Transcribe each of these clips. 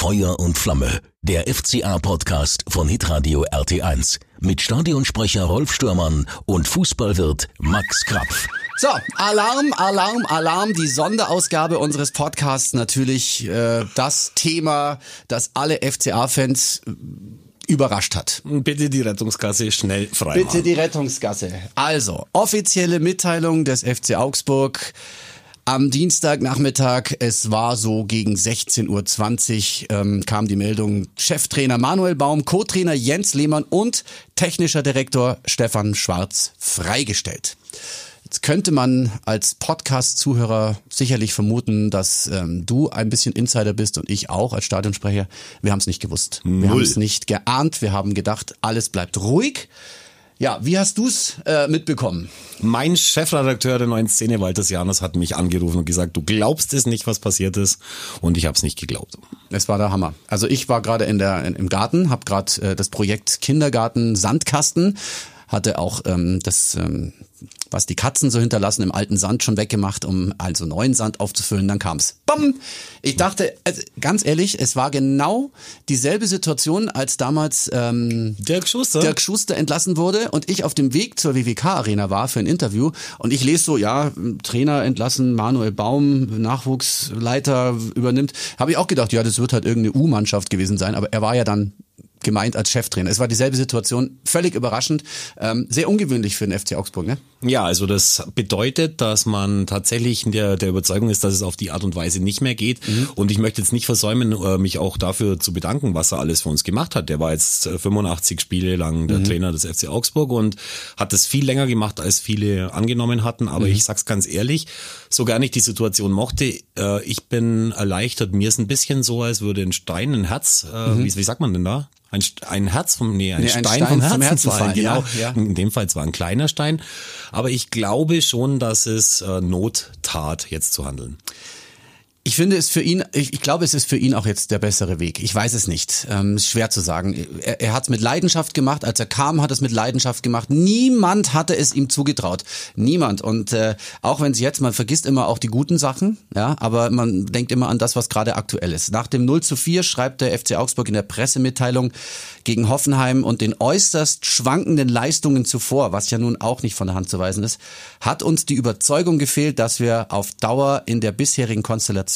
Feuer und Flamme, der FCA-Podcast von Hitradio RT1 mit Stadionsprecher Rolf Stürmann und Fußballwirt Max Krapf. So, Alarm, Alarm, Alarm, die Sonderausgabe unseres Podcasts natürlich äh, das Thema, das alle FCA-Fans äh, überrascht hat. Bitte die Rettungsgasse schnell frei Bitte machen. die Rettungsgasse. Also, offizielle Mitteilung des FC Augsburg am Dienstagnachmittag, es war so gegen 16.20 Uhr, ähm, kam die Meldung, Cheftrainer Manuel Baum, Co-Trainer Jens Lehmann und technischer Direktor Stefan Schwarz freigestellt. Jetzt könnte man als Podcast-Zuhörer sicherlich vermuten, dass ähm, du ein bisschen Insider bist und ich auch als Stadionsprecher. Wir haben es nicht gewusst. Wir Null. haben es nicht geahnt. Wir haben gedacht, alles bleibt ruhig. Ja, wie hast du's äh, mitbekommen? Mein Chefredakteur der neuen Szene, Walter Janus, hat mich angerufen und gesagt, du glaubst es nicht, was passiert ist. Und ich habe es nicht geglaubt. Es war der Hammer. Also ich war gerade in der in, im Garten, habe gerade äh, das Projekt Kindergarten Sandkasten, hatte auch ähm, das ähm, was die Katzen so hinterlassen im alten Sand schon weggemacht, um also neuen Sand aufzufüllen. Dann kam's. Bam! Ich dachte, also, ganz ehrlich, es war genau dieselbe Situation, als damals ähm, Dirk Schuster? Dirk Schuster entlassen wurde und ich auf dem Weg zur WWK-Arena war für ein Interview und ich lese so, ja, Trainer entlassen, Manuel Baum, Nachwuchsleiter übernimmt. Habe ich auch gedacht, ja, das wird halt irgendeine U-Mannschaft gewesen sein, aber er war ja dann gemeint als Cheftrainer. Es war dieselbe Situation, völlig überraschend, ähm, sehr ungewöhnlich für den FC Augsburg, ne? Ja, also das bedeutet, dass man tatsächlich der, der Überzeugung ist, dass es auf die Art und Weise nicht mehr geht. Und ich möchte jetzt nicht versäumen, äh, mich auch dafür zu bedanken, was er alles für uns gemacht hat. Der war jetzt äh, 85 Spiele lang der Trainer des FC Augsburg und hat das viel länger gemacht, als viele angenommen hatten. Aber ich sag's ganz ehrlich, so gar nicht die Situation mochte, äh, ich bin erleichtert. Mir ist ein bisschen so, als würde ein Stein, ein Herz, äh, wie, wie sagt man denn da? Ein, ein Herz vom, nee, ein, Nee, ein Stein, Stein vom Herzen, Herzen fallen, fallen, genau. ja, ja. In dem Fall zwar ein kleiner Stein, aber ich glaube schon, dass es äh, Not tat, jetzt zu handeln. Ich finde es für ihn, ich, ich glaube, es ist für ihn auch jetzt der bessere Weg. Ich weiß es nicht. Ähm, ist schwer zu sagen. Er, er hat es mit Leidenschaft gemacht. Als er kam, hat es mit Leidenschaft gemacht. Niemand hatte es ihm zugetraut. Niemand. Und äh, auch wenn es jetzt, man vergisst immer auch die guten Sachen, ja, aber man denkt immer an das, was gerade aktuell ist. Nach dem 0 zu 4 schreibt der FC Augsburg in der Pressemitteilung gegen Hoffenheim und den äußerst schwankenden Leistungen zuvor, was ja nun auch nicht von der Hand zu weisen ist, hat uns die Überzeugung gefehlt, dass wir auf Dauer in der bisherigen Konstellation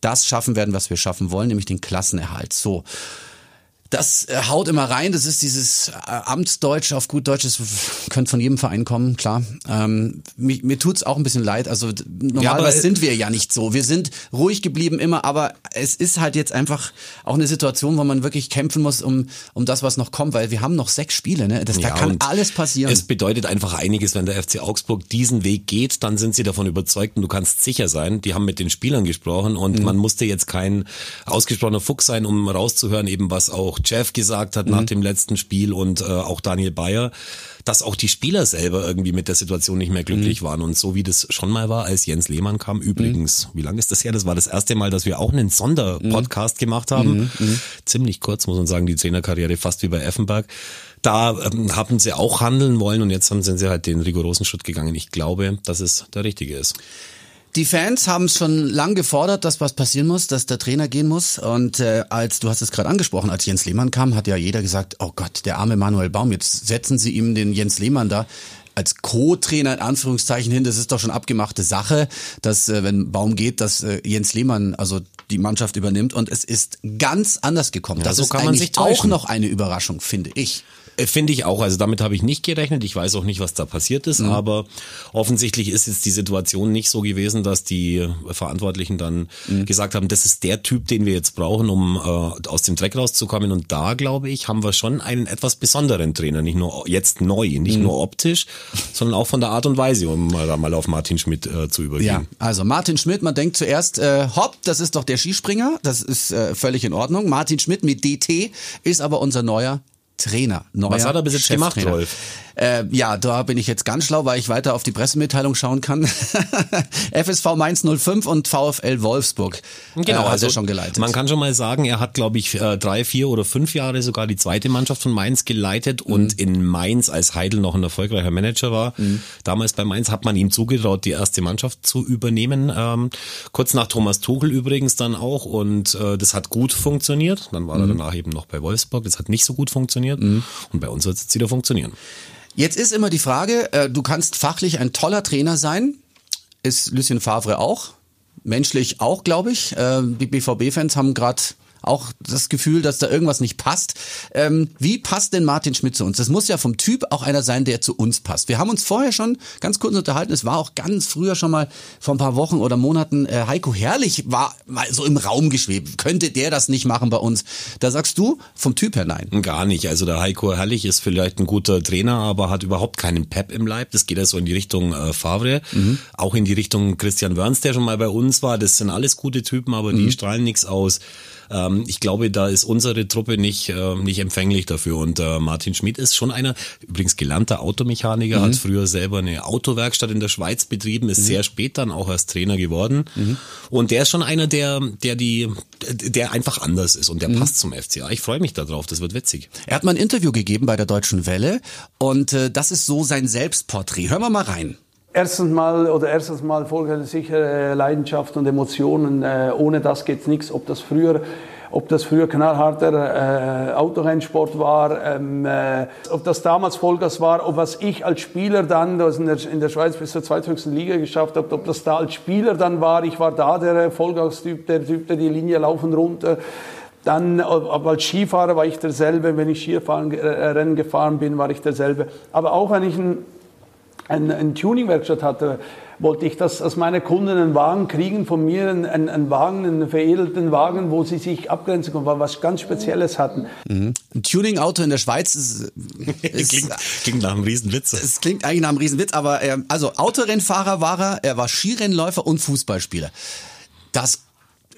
das schaffen werden, was wir schaffen wollen, nämlich den Klassenerhalt. So. Das äh, haut immer rein, das ist dieses äh, Amtsdeutsch auf gut Deutsch, das könnte von jedem Verein kommen, klar. Ähm, mir, mir tut's auch ein bisschen leid, also normalerweise aber- sind wir ja nicht so. Wir sind ruhig geblieben immer, aber es ist halt jetzt einfach auch eine Situation, wo man wirklich kämpfen muss um, um das, was noch kommt, weil wir haben noch sechs Spiele, ne? Das, da Ja, kann und alles passieren. Es bedeutet einfach einiges, wenn der FC Augsburg diesen Weg geht, dann sind sie davon überzeugt und du kannst sicher sein, die haben mit den Spielern gesprochen und Mhm. man musste jetzt kein ausgesprochener Fuchs sein, um rauszuhören, eben was auch Jeff gesagt hat Mhm. nach dem letzten Spiel und äh, auch Daniel Bayer, dass auch die Spieler selber irgendwie mit der Situation nicht mehr Mhm. glücklich waren und so wie das schon mal war, als Jens Lehmann kam, übrigens, wie lange ist das her? Das war das erste Mal, dass wir auch einen Sonderpodcast Mhm. gemacht haben. Ziemlich kurz, muss man sagen, die Trainerkarriere fast wie bei Effenberg. Da ähm, haben sie auch handeln wollen und jetzt haben, sind sie halt den rigorosen Schritt gegangen. Ich glaube, dass es der richtige ist. Die Fans haben es schon lang gefordert, dass was passieren muss, dass der Trainer gehen muss. Und äh, als du hast es gerade angesprochen, als Jens Lehmann kam, hat ja jeder gesagt: Oh Gott, der arme Manuel Baum. Jetzt setzen Sie ihm den Jens Lehmann da als Co-Trainer in Anführungszeichen hin. Das ist doch schon abgemachte Sache, dass äh, wenn Baum geht, dass äh, Jens Lehmann also die Mannschaft übernimmt. Und es ist ganz anders gekommen. das so ist kann man eigentlich sich auch noch eine Überraschung, finde ich. Äh, Finde ich auch. Also damit habe ich nicht gerechnet. Ich weiß auch nicht, was da passiert ist. Aber offensichtlich ist jetzt die Situation nicht so gewesen, dass die Verantwortlichen dann gesagt haben, das ist der Typ, den wir jetzt brauchen, um äh, aus dem Dreck rauszukommen. Und da, glaube ich, haben wir schon einen etwas besonderen Trainer. Nicht nur jetzt neu, nicht nur optisch, sondern auch von der Art und Weise, um mal, mal auf Martin Schmidt äh, zu übergehen. Ja, also Martin Schmidt, man denkt zuerst, äh, hopp, das ist doch der Skispringer, das ist äh, völlig in Ordnung. Martin Schmidt mit DT ist aber unser neuer Trainer. Neuer Was hat er bis jetzt gemacht. Rolf? Äh, ja, da bin ich jetzt ganz schlau, weil ich weiter auf die Pressemitteilung schauen kann. FSV Mainz 05 und VfL Wolfsburg. Genau, äh, hat also er schon geleitet. Man kann schon mal sagen, er hat, glaube ich, äh, drei, vier oder fünf Jahre sogar die zweite Mannschaft von Mainz geleitet und Mhm. in Mainz, als Heidel noch ein erfolgreicher Manager war, damals bei Mainz hat man ihm zugetraut, die erste Mannschaft zu übernehmen. Ähm, kurz nach Thomas Tuchel übrigens dann auch und äh, das hat gut funktioniert. Dann war er Mhm. danach eben noch bei Wolfsburg. Das hat nicht so gut funktioniert und bei uns wird es jetzt wieder funktionieren. Jetzt ist immer die Frage, äh, du kannst fachlich ein toller Trainer sein, ist Lucien Favre auch, menschlich auch, glaube ich. Äh, die BVB-Fans haben gerade auch das Gefühl, dass da irgendwas nicht passt. Ähm, wie passt denn Martin Schmidt zu uns? Das muss ja vom Typ auch einer sein, der zu uns passt. Wir haben uns vorher schon ganz kurz unterhalten. Es war auch ganz früher schon mal vor ein paar Wochen oder Monaten. Äh, Heiko Herrlich war mal so im Raum geschwebt. Könnte der das nicht machen bei uns? Da sagst du vom Typ her nein. Gar nicht. Also der Heiko Herrlich ist vielleicht ein guter Trainer, aber hat überhaupt keinen Pep im Leib. Das geht ja so in die Richtung äh, Favre, auch in die Richtung Christian Wörns, der schon mal bei uns war. Das sind alles gute Typen, aber die strahlen nichts aus. Ähm, ich glaube, da ist unsere Truppe nicht, äh, nicht empfänglich dafür. Und äh, Martin Schmid ist schon einer, übrigens gelernter Automechaniker, hat früher selber eine Autowerkstatt in der Schweiz betrieben, ist sehr spät dann auch als Trainer geworden. Und der ist schon einer, der, der die, der einfach anders ist und der passt zum FCA. Ich freue mich darauf, das wird witzig. Er hat mal ein Interview gegeben bei der Deutschen Welle und äh, das ist so sein Selbstporträt. Hören wir mal rein. Erstens mal oder erstens mal folgt sicher äh, Leidenschaft und Emotionen. Äh, ohne das geht's nichts. Ob das früher, ob das früher knallharter äh, Autorennsport war, ähm, äh, ob das damals Vollgas war, ob was ich als Spieler dann, das in der, in der Schweiz bis zur zweithöchsten Liga geschafft habe, ob das da als Spieler dann war. Ich war da der äh, Vollgas-Typ, der Typ, der die Linie laufen runter. Dann, aber als Skifahrer war ich derselbe. Wenn ich Skifahren, gefahren bin, war ich derselbe. Aber auch wenn ich ein ein, ein Tuning-Werkstatt hatte, wollte ich, dass, dass meine Kunden einen Wagen kriegen von mir, einen, einen Wagen, einen veredelten Wagen, wo sie sich abgrenzen können, weil was ganz Spezielles hatten. Ein Tuning-Auto in der Schweiz ist, ist klingt, klingt nach einem Riesenwitz. es klingt eigentlich nach einem Riesenwitz, aber ähm, also Autorennfahrer war er, er war Skirennläufer und Fußballspieler. Das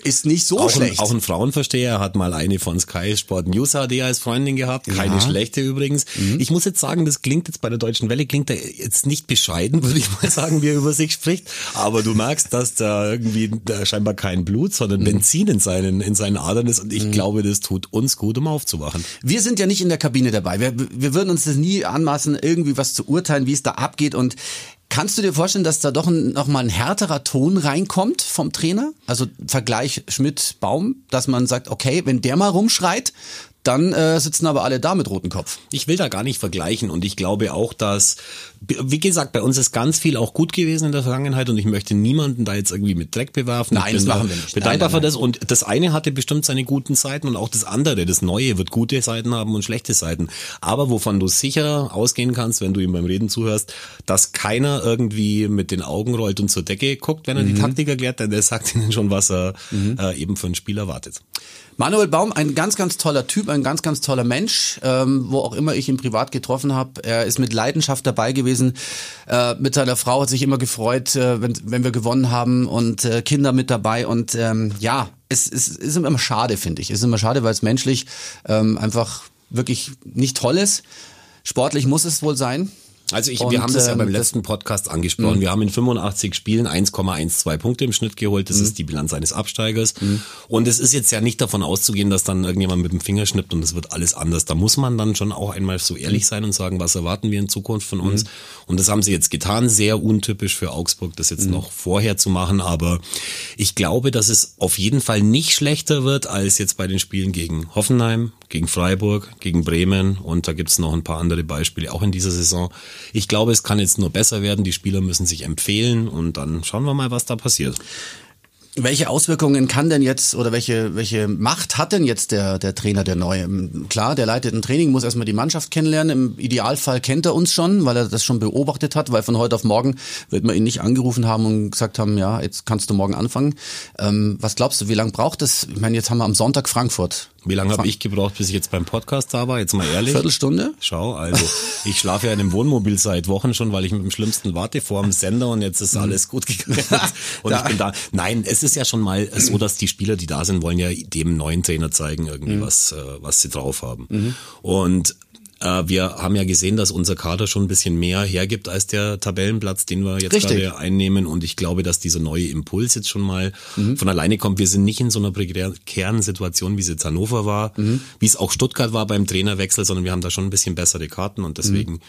ist nicht so auch, schlecht. Ein, auch ein Frauenversteher hat mal eine von Sky Sport News HD als Freundin gehabt. Keine Ja. schlechte übrigens. Ich muss jetzt sagen, das klingt jetzt bei der Deutschen Welle, klingt er jetzt nicht bescheiden, würde ich mal sagen, wie er über sich spricht. Aber du merkst, dass da irgendwie da scheinbar kein Blut, sondern Benzin in seinen, in seinen Adern ist. Und ich glaube, das tut uns gut, um aufzuwachen. Wir sind ja nicht in der Kabine dabei. Wir, wir würden uns das nie anmaßen, irgendwie was zu urteilen, wie es da abgeht. Und kannst du dir vorstellen, dass da doch ein, noch mal ein härterer Ton reinkommt vom Trainer? Also Vergleich Schmidt-Baum, dass man sagt, okay, wenn der mal rumschreit, dann äh, sitzen aber alle da mit rotem Kopf. Ich will da gar nicht vergleichen und ich glaube auch, dass, wie gesagt, bei uns ist ganz viel auch gut gewesen in der Vergangenheit und ich möchte niemanden da jetzt irgendwie mit Dreck bewerfen. Nein, das da machen wir nicht. Bedankbar für das und das eine hatte bestimmt seine guten Seiten und auch das andere, das Neue wird gute Seiten haben und schlechte Seiten. Aber wovon du sicher ausgehen kannst, wenn du ihm beim Reden zuhörst, dass keiner irgendwie mit den Augen rollt und zur Decke guckt, wenn er Mhm. die Taktik erklärt, denn der sagt ihnen schon, was er äh, eben für ein Spiel erwartet. Manuel Baum, ein ganz, ganz toller Typ, ein ganz, ganz toller Mensch, ähm, wo auch immer ich ihn privat getroffen habe. Er ist mit Leidenschaft dabei gewesen. Äh, mit seiner Frau hat sich immer gefreut, äh, wenn, wenn wir gewonnen haben und äh, Kinder mit dabei. Und ähm, ja, es, es ist immer schade, finde ich. Es ist immer schade, weil es menschlich ähm, einfach wirklich nicht toll ist. Sportlich muss es wohl sein. Also ich, Und, wir haben das ja ähm, beim das- letzten Podcast angesprochen. Wir haben in 85 Spielen 1,12 Punkte im Schnitt geholt. Das ist die Bilanz eines Absteigers. Und es ist jetzt ja nicht davon auszugehen, dass dann irgendjemand mit dem Finger schnippt und es wird alles anders. Da muss man dann schon auch einmal so ehrlich sein und sagen, was erwarten wir in Zukunft von uns. Und das haben sie jetzt getan. Sehr untypisch für Augsburg, das jetzt noch vorher zu machen. Aber ich glaube, dass es auf jeden Fall nicht schlechter wird als jetzt bei den Spielen gegen Hoffenheim, gegen Freiburg, gegen Bremen. Und da gibt's noch ein paar andere Beispiele, auch in dieser Saison. Ich glaube, es kann jetzt nur besser werden. Die Spieler müssen sich empfehlen und dann schauen wir mal, was da passiert. Welche Auswirkungen kann denn jetzt oder welche, welche Macht hat denn jetzt der, der Trainer, der Neue? Klar, der leitet ein Training, muss erstmal die Mannschaft kennenlernen. Im Idealfall kennt er uns schon, weil er das schon beobachtet hat, weil von heute auf morgen wird man ihn nicht angerufen haben und gesagt haben, ja, jetzt kannst du morgen anfangen. Ähm, was glaubst du, wie lange braucht es? Ich meine, jetzt haben wir am Sonntag Frankfurt. Wie lange habe ich gebraucht, bis ich jetzt beim Podcast da war? Jetzt mal ehrlich. Viertelstunde? Schau, also ich schlafe ja in einem Wohnmobil seit Wochen schon, weil ich mit dem Schlimmsten warte vor dem Sender und jetzt ist alles gut gegangen. Und ich bin da. Nein, es ist ja schon mal so, dass die Spieler, die da sind, wollen ja dem neuen Trainer zeigen, irgendwie was, äh, was sie drauf haben. Und Äh, wir haben ja gesehen, dass unser Kader schon ein bisschen mehr hergibt als der Tabellenplatz, den wir jetzt Richtig. gerade einnehmen. Und ich glaube, dass dieser neue Impuls jetzt schon mal Mhm. von alleine kommt. Wir sind nicht in so einer prekären Situation, wie es jetzt Hannover war, Mhm. wie es auch Stuttgart war beim Trainerwechsel, sondern wir haben da schon ein bisschen bessere Karten. Und Mhm. deswegen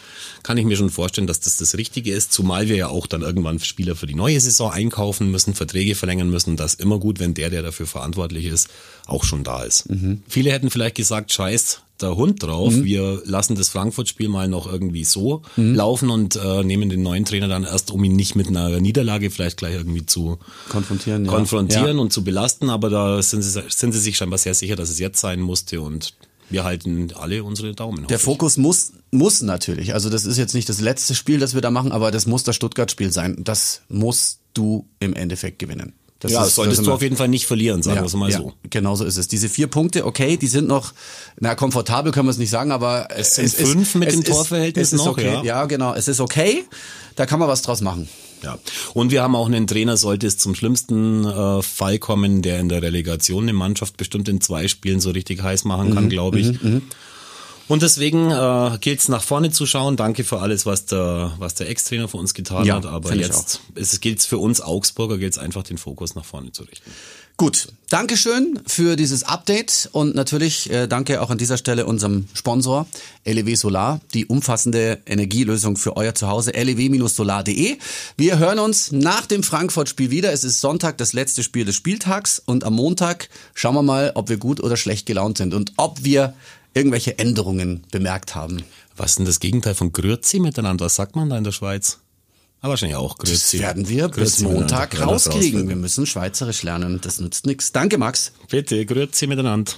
kann ich mir schon vorstellen, dass das das Richtige ist. Zumal wir ja auch dann irgendwann Spieler für die neue Saison einkaufen müssen, Verträge verlängern müssen. Das ist immer gut, wenn der, der dafür verantwortlich ist, auch schon da ist. Mhm. Viele hätten vielleicht gesagt, scheiß der Hund drauf. Wir lassen das Frankfurt-Spiel mal noch irgendwie so Mhm. laufen und äh, nehmen den neuen Trainer dann erst, um ihn nicht mit einer Niederlage vielleicht gleich irgendwie zu Konfrontieren, ja. konfrontieren Ja. und zu belasten. Aber da sind sie, sind sie sich scheinbar sehr sicher, dass es jetzt sein musste und wir halten alle unsere Daumen. Der. Fokus muss, muss natürlich, also das ist jetzt nicht das letzte Spiel, das wir da machen, aber das muss das Stuttgart-Spiel sein. Das musst du im Endeffekt gewinnen. Das ja, ist- solltest das du auf jeden Fall nicht verlieren, sagen wir es mal ja, so. Genau so ist es. Diese vier Punkte, okay, die sind noch, na, komfortabel können wir es nicht sagen, aber Es sind fünf mit dem Torverhältnis es ist noch, okay. ja. Ja, genau, es ist okay. Da kann man was draus machen. Ja. Und wir haben auch einen Trainer, sollte es zum schlimmsten äh, Fall kommen, der in der Relegation eine Mannschaft bestimmt in zwei Spielen so richtig heiß machen Mhm, kann, glaube ich. Und deswegen äh, gilt es nach vorne zu schauen. Danke für alles, was der, was der Ex-Trainer für uns getan Ja, hat. Aber jetzt ist es gilt für uns Augsburger, gilt es einfach den Fokus nach vorne zu richten. Gut, Dankeschön für dieses Update und natürlich äh, danke auch an dieser Stelle unserem Sponsor LEW Solar, die umfassende Energielösung für euer Zuhause, lew-solar.de. Wir hören uns nach dem Frankfurt-Spiel wieder. Es ist Sonntag, das letzte Spiel des Spieltags und am Montag schauen wir mal, ob wir gut oder schlecht gelaunt sind und ob wir irgendwelche Änderungen bemerkt haben. Was ist denn das Gegenteil von Grüezi miteinander? Was sagt man da in der Schweiz? Aber wahrscheinlich auch Das Grüezi. werden wir bis Grüezi Montag miteinander. rauskriegen. Wir müssen Schweizerisch lernen. Das nützt nichts. Danke, Max. Bitte, Grüezi miteinander.